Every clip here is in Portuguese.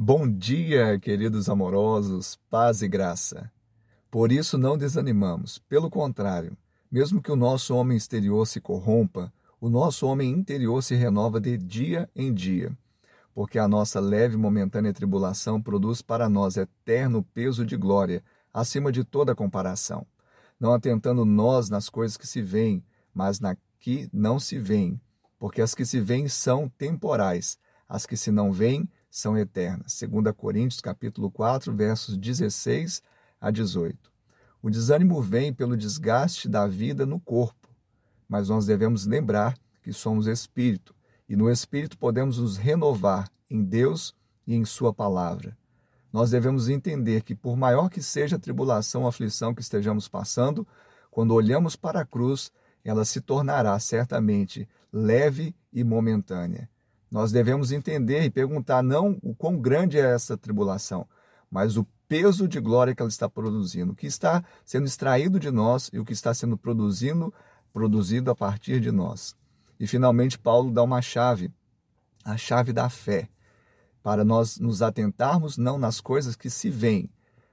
Bom dia, queridos amorosos, paz e graça. Por isso não desanimamos, pelo contrário, mesmo que o nosso homem exterior se corrompa, o nosso homem interior se renova de dia em dia, porque a nossa leve e momentânea tribulação produz para nós eterno peso de glória, acima de toda comparação, não atentando nós nas coisas que se veem, mas na que não se veem, porque as que se veem são temporais, as que se não veem são eternas. 2 Coríntios capítulo 4, versos 16 a 18. O desânimo vem pelo desgaste da vida no corpo, mas nós devemos lembrar que somos espírito e no espírito podemos nos renovar em Deus e em sua palavra. Nós devemos entender que por maior que seja a tribulação ou aflição que estejamos passando, quando olhamos para a cruz, ela se tornará certamente leve e momentânea. Nós devemos entender e perguntar não o quão grande é essa tribulação, mas o peso de glória que ela está produzindo, o que está sendo extraído de nós e o que está sendo produzindo, produzido a partir de nós. E finalmente Paulo dá uma chave, a chave da fé, para nós nos atentarmos não nas coisas que se veem.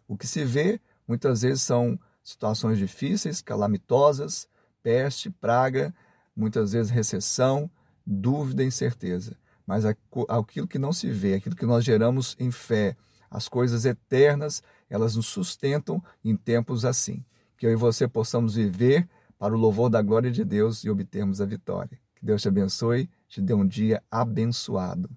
O que se vê muitas vezes são situações difíceis, calamitosas, peste, praga, muitas vezes recessão, dúvida incerteza mas aquilo que não se vê, aquilo que nós geramos em fé, as coisas eternas, elas nos sustentam em tempos assim. Que eu e você possamos viver para o louvor da glória de Deus e obtermos a vitória. Que Deus te abençoe, te dê um dia abençoado.